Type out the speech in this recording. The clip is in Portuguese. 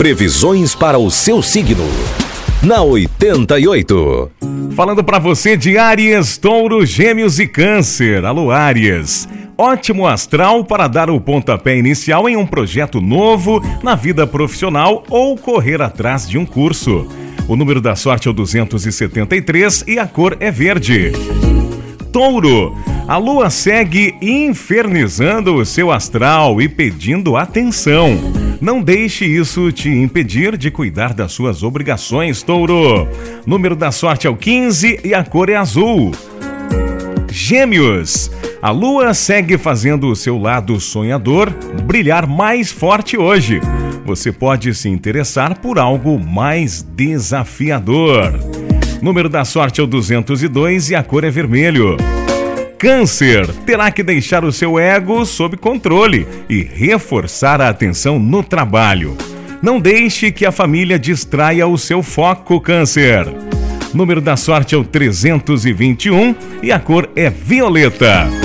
Previsões para o seu signo. Na 88. Falando para você de Áries, Touro, Gêmeos e Câncer. Alô, Áries. Ótimo astral para dar o pontapé inicial em um projeto novo na vida profissional ou correr atrás de um curso. O número da sorte é o 273 e a cor é verde. Touro, a lua segue infernizando o seu astral e pedindo atenção. Não deixe isso te impedir de cuidar das suas obrigações, Touro. Número da sorte é o 15 e a cor é azul. Gêmeos, a lua segue fazendo o seu lado sonhador brilhar mais forte hoje. Você pode se interessar por algo mais desafiador. Número da sorte é o 202 e a cor é vermelho. Câncer terá que deixar o seu ego sob controle e reforçar a atenção no trabalho. Não deixe que a família distraia o seu foco, Câncer. Número da sorte é o 321 e a cor é violeta.